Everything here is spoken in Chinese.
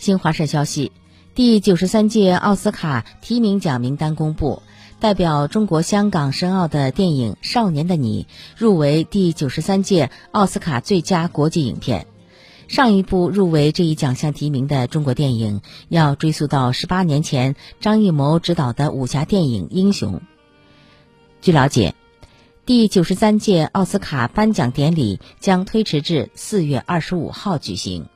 新华社消息第九十三届奥斯卡提名奖名单公布代表中国香港申奥的电影少年的你入围第九十三届奥斯卡最佳国际影片。上一部入围这一奖项提名的中国电影要追溯到十八年前张艺谋执导的武侠电影英雄。据了解第九十三届奥斯卡颁奖典礼将推迟至四月二十五号举行。